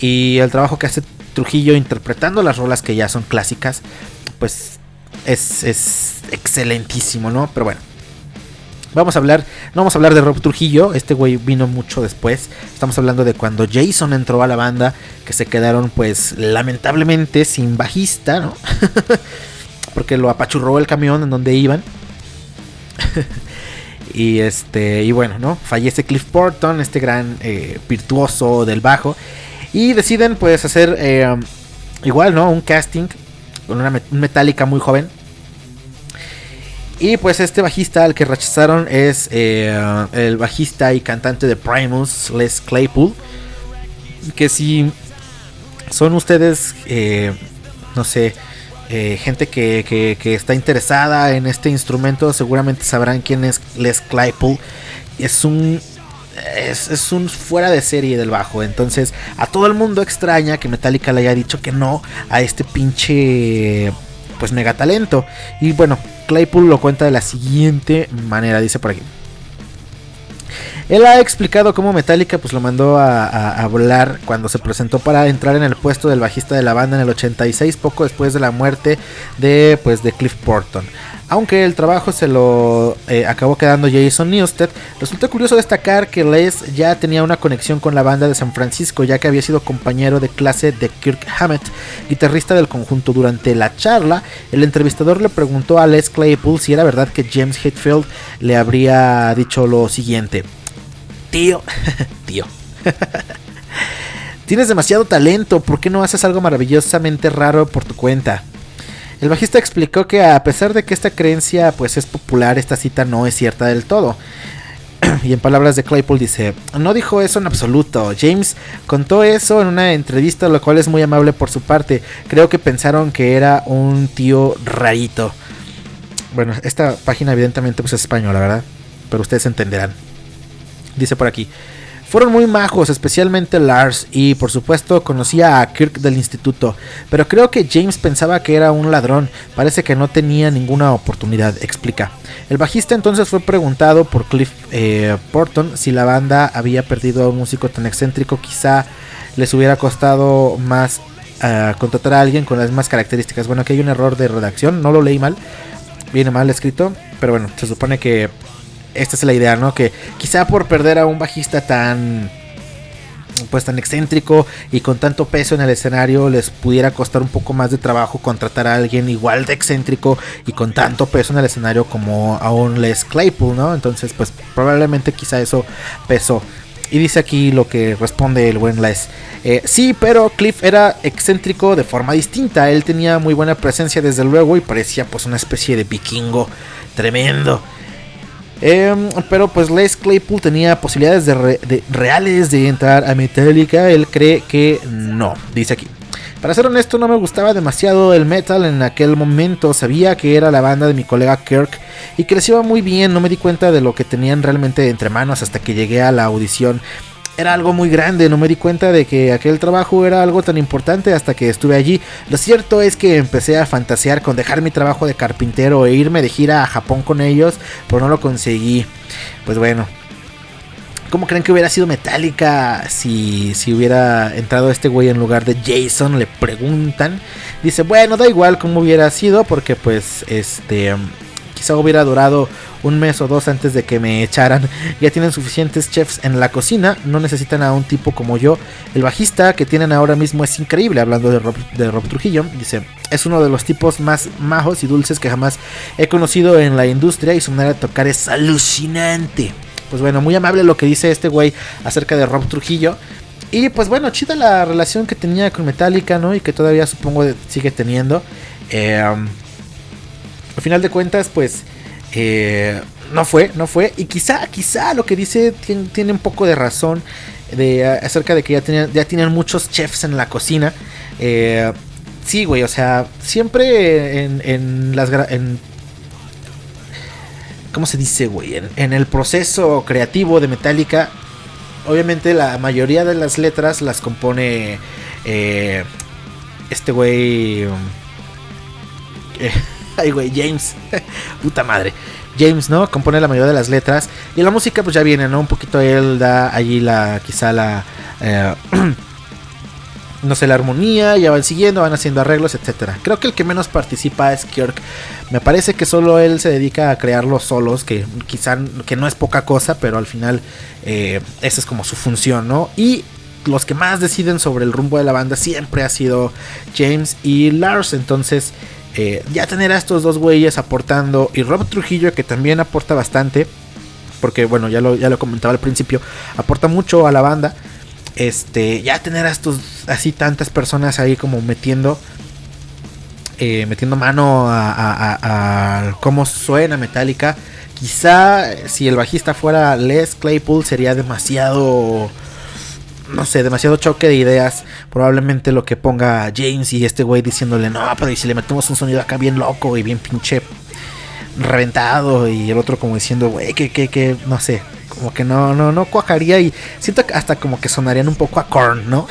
S1: Y el trabajo que hace Trujillo interpretando las rolas que ya son clásicas, pues es, es excelentísimo, ¿no? Pero bueno. Vamos a hablar, no vamos a hablar de Rob Trujillo, este güey vino mucho después. Estamos hablando de cuando Jason entró a la banda, que se quedaron pues lamentablemente sin bajista, ¿no? Porque lo apachurró el camión en donde iban. y este, y bueno, ¿no? Fallece Cliff Burton, este gran eh, virtuoso del bajo. Y deciden pues hacer eh, igual, ¿no? Un casting con una metálica muy joven. Y pues este bajista al que rechazaron es eh, el bajista y cantante de Primus, Les Claypool. Que si son ustedes, eh, no sé, eh, gente que, que, que, está interesada en este instrumento, seguramente sabrán quién es Les Claypool. Es un es, es, un fuera de serie del bajo. Entonces, a todo el mundo extraña que Metallica le haya dicho que no a este pinche pues mega talento. Y bueno, Claypool lo cuenta de la siguiente manera, dice por aquí. Él ha explicado cómo Metallica pues lo mandó a, a, volar cuando se presentó para entrar en el puesto del bajista de la banda en el 86, poco después de la muerte de pues de Cliff Burton. Aunque el trabajo se lo eh, acabó quedando Jason Newsted, resulta curioso destacar que Les ya tenía una conexión con la banda de San Francisco, ya que había sido compañero de clase de Kirk Hammett, guitarrista del conjunto. Durante la charla, el entrevistador le preguntó a Les Claypool si era verdad que James Hetfield le habría dicho lo siguiente: Tío, tío. Tienes demasiado talento, ¿por qué no haces algo maravillosamente raro por tu cuenta? El bajista explicó que a pesar de que esta creencia pues es popular, esta cita no es cierta del todo. y en palabras de Claypool dice, no dijo eso en absoluto. James contó eso en una entrevista, lo cual es muy amable por su parte. Creo que pensaron que era un tío rarito. Bueno, esta página evidentemente pues es española, ¿verdad? Pero ustedes entenderán. Dice por aquí. Fueron muy majos, especialmente Lars, y por supuesto conocía a Kirk del instituto, pero creo que James pensaba que era un ladrón, parece que no tenía ninguna oportunidad, explica. El bajista entonces fue preguntado por Cliff eh, Porton si la banda había perdido a un músico tan excéntrico, quizá les hubiera costado más uh, contratar a alguien con las mismas características. Bueno, aquí hay un error de redacción, no lo leí mal, viene mal escrito, pero bueno, se supone que esta es la idea, ¿no? Que quizá por perder a un bajista tan pues tan excéntrico y con tanto peso en el escenario les pudiera costar un poco más de trabajo contratar a alguien igual de excéntrico y con tanto peso en el escenario como a un Les Claypool, ¿no? Entonces, pues probablemente quizá eso pesó. Y dice aquí lo que responde el buen Les. Eh, sí, pero Cliff era excéntrico de forma distinta. Él tenía muy buena presencia desde luego y parecía pues una especie de vikingo tremendo. Eh, pero pues Les Claypool tenía posibilidades de, de reales de entrar a Metallica. Él cree que no, dice aquí. Para ser honesto, no me gustaba demasiado el metal en aquel momento. Sabía que era la banda de mi colega Kirk y que les iba muy bien. No me di cuenta de lo que tenían realmente entre manos hasta que llegué a la audición. Era algo muy grande, no me di cuenta de que aquel trabajo era algo tan importante hasta que estuve allí. Lo cierto es que empecé a fantasear con dejar mi trabajo de carpintero e irme de gira a Japón con ellos, pero no lo conseguí. Pues bueno, ¿Cómo creen que hubiera sido Metallica si, si hubiera entrado este güey en lugar de Jason? Le preguntan. Dice, bueno, da igual cómo hubiera sido porque pues este quizá hubiera durado un mes o dos antes de que me echaran. Ya tienen suficientes chefs en la cocina, no necesitan a un tipo como yo. El bajista que tienen ahora mismo es increíble, hablando de Rob, Trujillo. Dice, es uno de los tipos más majos y dulces que jamás he conocido en la industria y su manera de tocar es alucinante. Pues bueno, muy amable lo que dice este güey acerca de Rob Trujillo. Y pues bueno, chida la relación que tenía con Metallica, ¿no? Y que todavía supongo sigue teniendo. Eh, al final de cuentas, pues eh, no fue, no fue. Y quizá, quizá lo que dice tiene, un poco de razón de, acerca de que ya ya tienen muchos chefs en la cocina. Eh, sí, güey, o sea, siempre en, en las... En, ¿Cómo se dice, güey? En, el proceso creativo de Metallica, obviamente la mayoría de las letras las compone eh, este güey... eh, ay, güey, James. Puta madre. James, ¿no? Compone la mayoría de las letras. Y la música, pues ya viene, ¿no? Un poquito él da allí la. Quizá la. eh, no sé, la armonía. Ya van siguiendo, van haciendo arreglos, etcétera. Creo que el que menos participa es Kirk. Me parece que solo él se dedica a crear los solos. Que quizá que no es poca cosa, pero al final. eh, esa es como su función, ¿no? Y los que más deciden sobre el rumbo de la banda siempre ha sido James y Lars. Entonces, eh, ya tener a estos dos güeyes aportando y Rob Trujillo que también aporta bastante, porque bueno, ya lo, ya lo comentaba al principio, aporta mucho a la banda. Este, ya tener a estos así tantas personas ahí como metiendo eh, metiendo mano a, a- a- a cómo suena Metallica. Quizá si el bajista fuera Les Claypool sería demasiado no sé, demasiado choque de ideas. Probablemente lo que ponga James y este güey diciéndole, no, pero y si le metemos un sonido acá bien loco y bien pinche reventado. Y el otro como diciendo, güey, que, que, que, no sé, como que no, no, no cuajaría. Y siento que hasta como que sonarían un poco a corn, ¿no?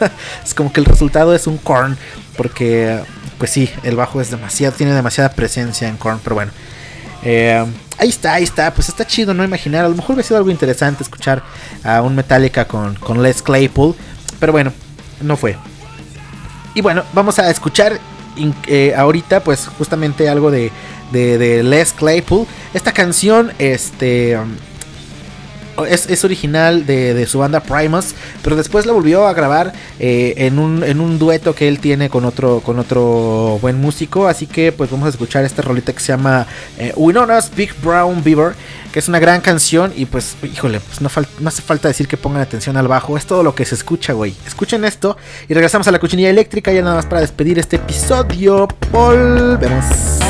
S1: es como que el resultado es un corn. Porque, pues sí, el bajo es demasiado, tiene demasiada presencia en corn, pero bueno. Eh, ahí está, ahí está. Pues está chido, no imaginar. A lo mejor hubiera sido algo interesante escuchar a un Metallica con, con Les Claypool. Pero bueno, no fue. Y bueno, vamos a escuchar eh, ahorita, pues justamente algo de, de, de Les Claypool. Esta canción, este. um, es, es original de, de su banda Primus, pero después la volvió a grabar eh, en, un, en un dueto que él tiene con otro, con otro buen músico. Así que pues vamos a escuchar esta rolita que se llama eh, Winona's Big Brown Beaver, que es una gran canción y pues híjole, pues no, hace falta decir que pongan atención al bajo, es todo lo que se escucha, güey. Escuchen esto y regresamos a la cochinilla eléctrica ya nada más para despedir este episodio. Volvemos.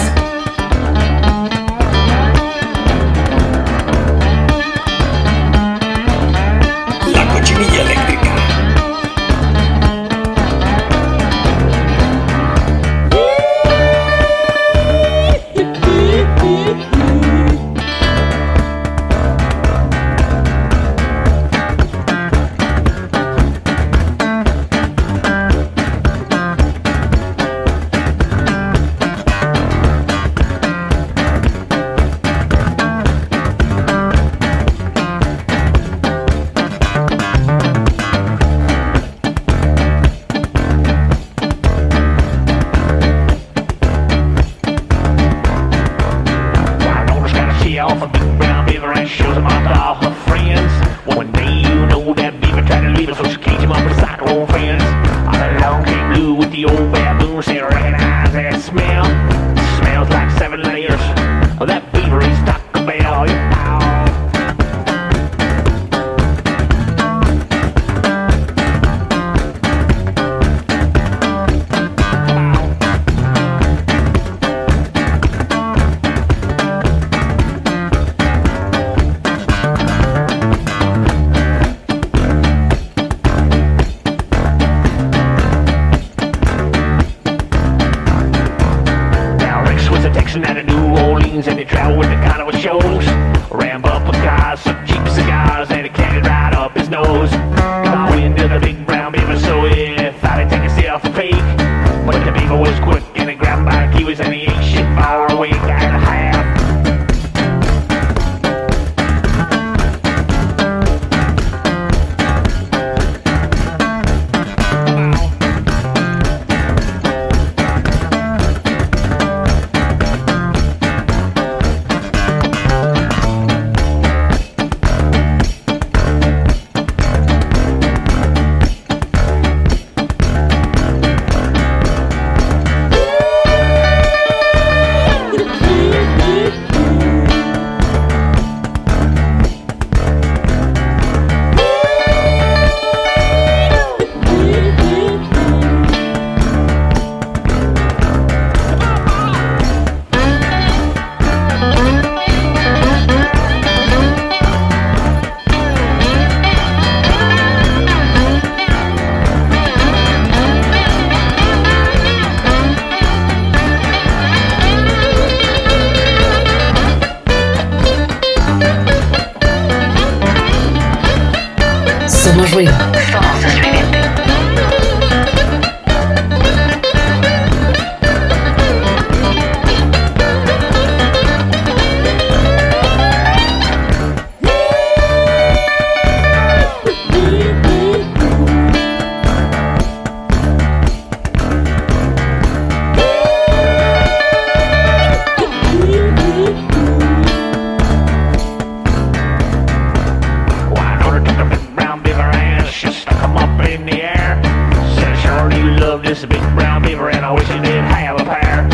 S6: Beaver, and I wish he did have a pair.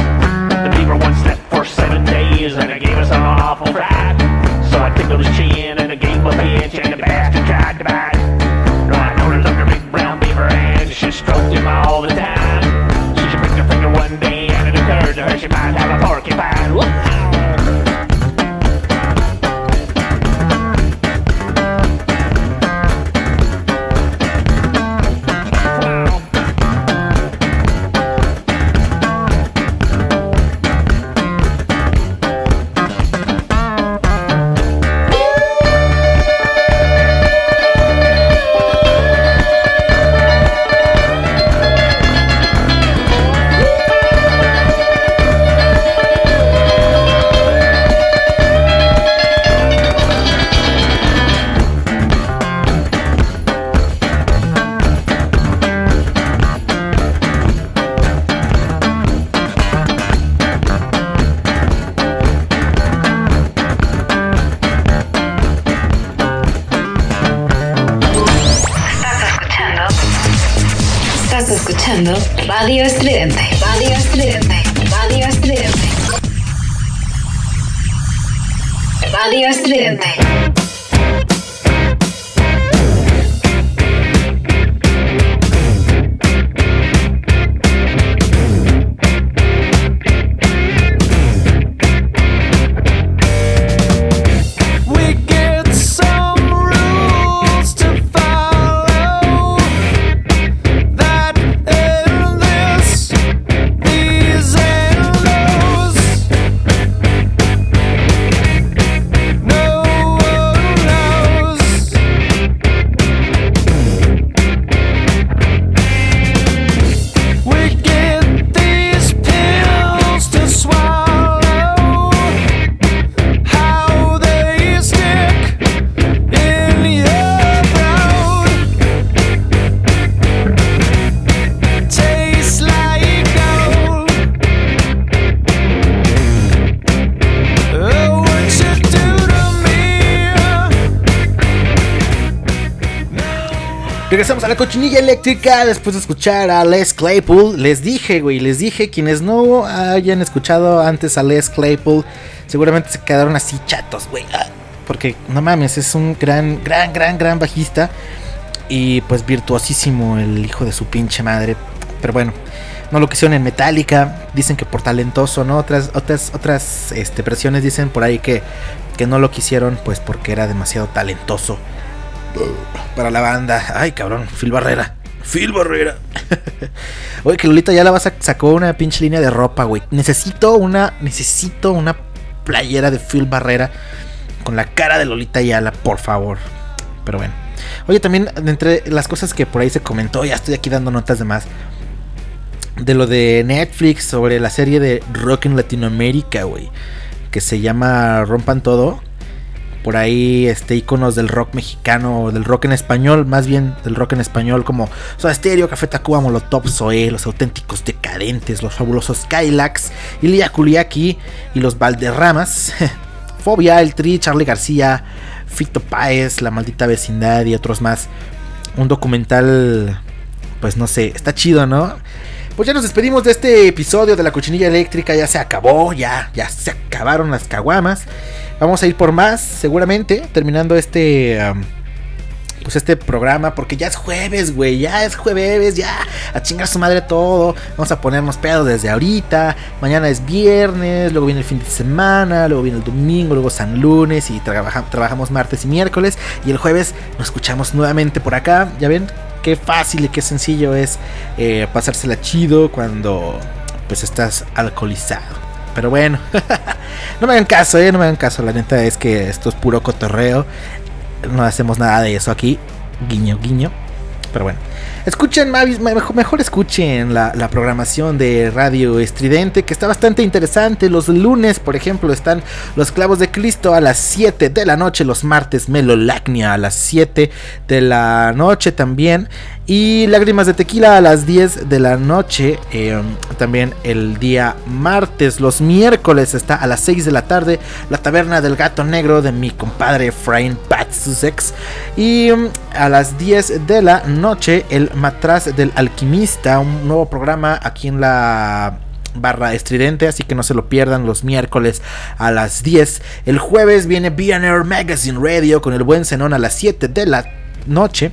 S6: The beaver once slept for seven days, and it gave us an awful fright. So I tickled his chin, and I gave him a pinch, and the bastard tried to bite. Right over looked a big brown beaver, and she stroked him all the time. She pricked her finger one day, and it occurred to her she might have a porcupine. Whoa!
S1: A la cochinilla eléctrica después de escuchar a Les Claypool. Les dije, güey, les dije, quienes no hayan escuchado antes a Les Claypool, seguramente se quedaron así chatos, güey. Ah, Porque, no mames, es un gran, gran, gran, gran bajista. Y pues virtuosísimo el hijo de su pinche madre. Pero bueno, no lo quisieron en Metallica. Dicen que por talentoso, ¿no? Otras, otras, otras este, versiones dicen por ahí que, que no lo quisieron, pues porque era demasiado talentoso para la banda. Ay, cabrón, Phil Barrera. Phil Barrera. Oye, que Lolita ya la vas a sacó una pinche línea de ropa, güey. Necesito una, necesito una playera de Phil Barrera con la cara de Lolita Yala, por favor. Pero bueno. Oye, también entre las cosas que por ahí se comentó, ya estoy aquí dando notas de más. De lo de Netflix sobre la serie de rock en Latinoamérica, güey. Que se llama Rompan Todo por ahí este iconos del rock mexicano, del rock en español, más bien del rock en español como Soda Stereo, Café Tacuba, Molotov, Zoé, los auténticos decadentes, los fabulosos Kylax, Ilia Kuliaki y los Valderramas, Fobia, El Tri, Charlie García, Fito Páez, La Maldita Vecindad y otros más. Un documental, pues no sé, está chido, ¿no? Pues ya nos despedimos de este episodio de la cochinilla eléctrica, ya se acabó, ya, ya se acabaron las caguamas. Vamos a ir por más, seguramente, terminando este. pues este programa, porque ya es jueves, güey, ya es jueves, ya a chingar su madre todo. Vamos a ponernos pedos desde ahorita. Mañana es viernes, luego viene el fin de semana, luego viene el domingo, luego San Lunes y trabaja- trabajamos martes y miércoles. Y el jueves nos escuchamos nuevamente por acá. Ya ven qué fácil y qué sencillo es eh, pasársela chido cuando pues estás alcoholizado. Pero bueno, no me hagan caso, eh, no me hagan caso. La neta es que esto es puro cotorreo. No hacemos nada de eso aquí. Guiño, guiño. Pero bueno. Escuchen, mejor, mejor escuchen la, programación de Radio Estridente, que está bastante interesante. Los lunes, por ejemplo, están Los Clavos de Cristo a las 7 de la noche. Los martes, Melolacnia a las 7 de la noche también. Y Lágrimas de Tequila a las 10 de la noche. eh, también el día martes. Los miércoles está a las 6 de la tarde. La Taberna del Gato Negro de mi compadre Efraín Pat Sussex. Y mm, a las 10 de la noche El Matraz del Alquimista, un nuevo programa aquí en la barra estridente, así que no se lo pierdan los miércoles a las 10. El jueves viene BNR Magazine Radio con el buen Zenón a las 7 de la noche.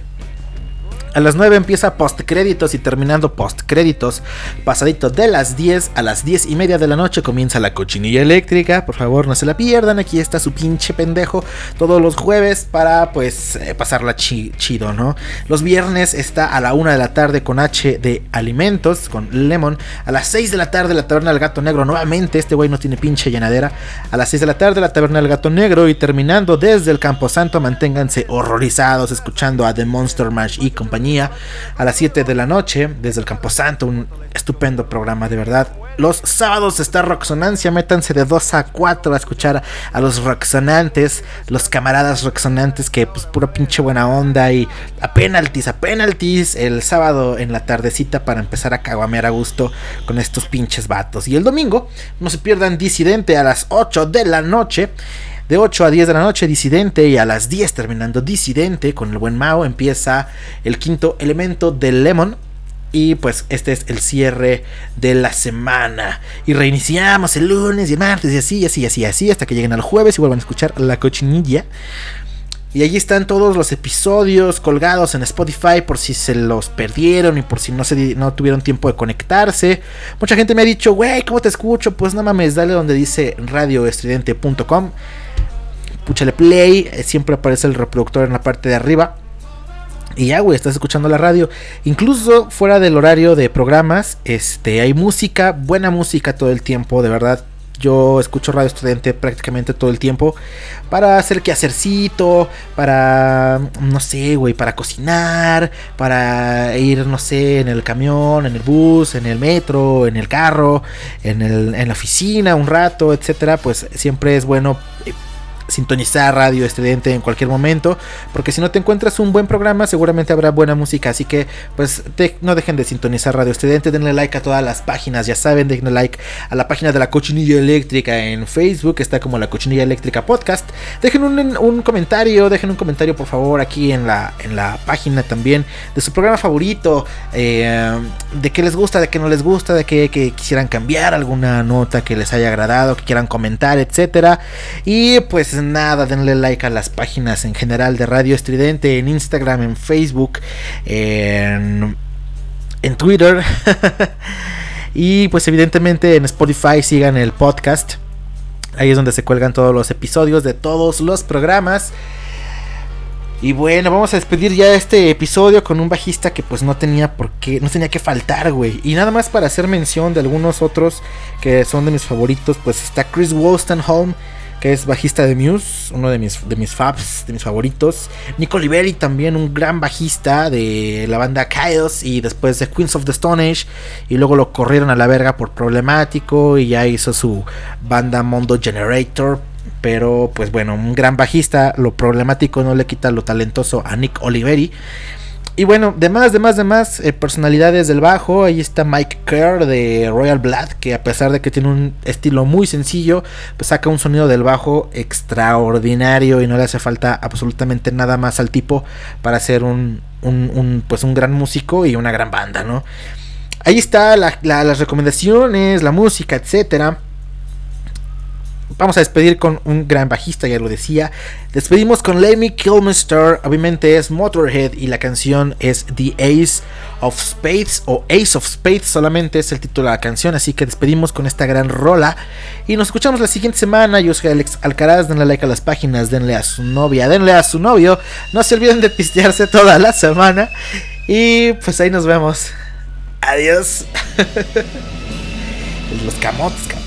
S1: A las 9 empieza post créditos y terminando post créditos, pasadito de las 10 a las 10 y media de la noche comienza la cochinilla eléctrica. Por favor, no se la pierdan. Aquí está su pinche pendejo todos los jueves para pues eh, pasarla chi- chido, ¿no? Los viernes está a la 1 de la tarde con H de alimentos, con Lemon. A las 6 de la tarde la taberna del gato negro. Nuevamente, este güey no tiene pinche llenadera. A las 6 de la tarde la taberna del gato negro. Y terminando desde el Camposanto, manténganse horrorizados escuchando a The Monster Mash y compañía. A las 7 de la noche, desde el Camposanto, un estupendo programa, de verdad. Los sábados está Roxonancia, métanse de 2 a 4 a escuchar a los Roxonantes, los camaradas Roxonantes que pues pura pinche buena onda y a penaltis, a penaltis el sábado en la tardecita para empezar a caguamear a gusto con estos pinches vatos. Y el domingo, no se pierdan Disidente a las 8 de la noche. De 8 a 10 de la noche, Disidente. Y a las 10, terminando Disidente, con el buen Mao, empieza el quinto elemento del Lemon. Y pues este es el cierre de la semana. Y reiniciamos el lunes y el martes y así, y así, y así, así, hasta que lleguen al jueves y vuelvan a escuchar la cochinilla. Y allí están todos los episodios colgados en Spotify por si se los perdieron y por si no, se, no tuvieron tiempo de conectarse. Mucha gente me ha dicho, güey, ¿cómo te escucho? Pues no mames, dale donde dice radioestridente.com. Púchale play, eh, siempre aparece el reproductor en la parte de arriba. Y ya, güey, estás escuchando la radio. Incluso fuera del horario de programas, este, hay música, buena música todo el tiempo, de verdad. Yo escucho Radio Estudiante prácticamente todo el tiempo para hacer quehacercito, para, no sé, güey, para cocinar, para ir, no sé, en el camión, en el bus, en el metro, en el carro, en, el, en la oficina un rato, etcétera. Pues siempre es bueno eh, sintonizar radio estridente en cualquier momento porque si no te encuentras un buen programa seguramente habrá buena música. Así que pues no dejen de sintonizar radio estridente denle like a todas las páginas ya saben denle like a la página de la cochinilla eléctrica en facebook está como la cochinilla eléctrica podcast. Dejen un, un comentario dejen un comentario por favor aquí en la en la página también de su programa favorito eh, de qué les gusta de qué no les gusta de qué quisieran cambiar alguna nota que les haya agradado que quieran comentar etcétera. Y pues nada, denle like a las páginas en general de Radio Estridente, en Instagram, en Facebook, en, en Twitter. y pues evidentemente en Spotify sigan el podcast. Ahí es donde se cuelgan todos los episodios de todos los programas. Y bueno, vamos a despedir ya este episodio con un bajista que pues no tenía por qué, no tenía que faltar, güey. Y nada más para hacer mención de algunos otros que son de mis favoritos, pues está Chris Wolstenholme, que es bajista de Muse, uno de mis, de mis faps, de mis favoritos. Nico Liberi también, un gran bajista de la banda Chaos y después de Queens of the Stone Age. Y luego lo corrieron a la verga por problemático y ya hizo su banda Mondo Generator. Pero pues bueno, un gran bajista, lo problemático no le quita lo talentoso a Nick Oliveri. Y bueno, demás, demás, demás eh, personalidades del bajo. Ahí está Mike Kerr de Royal Blood, que a pesar de que tiene un estilo muy sencillo, pues saca un sonido del bajo extraordinario y no le hace falta absolutamente nada más al tipo para ser un, pues un gran músico y una gran banda, ¿no? Ahí está la- la- las recomendaciones, la música, etcétera. Vamos a despedir con un gran bajista, ya lo decía. Despedimos con Lemmy Kilmister. Obviamente es Motorhead y la canción es The Ace of Spades o Ace of Spades. Solamente es el título de la canción. Así que despedimos con esta gran rola. Y nos escuchamos la siguiente semana. Yo soy Alex Alcaraz. Denle like a las páginas. Denle a su novia. Denle a su novio. No se olviden de pistearse toda la semana. Y pues ahí nos vemos. Adiós. Los camotes, cabrón.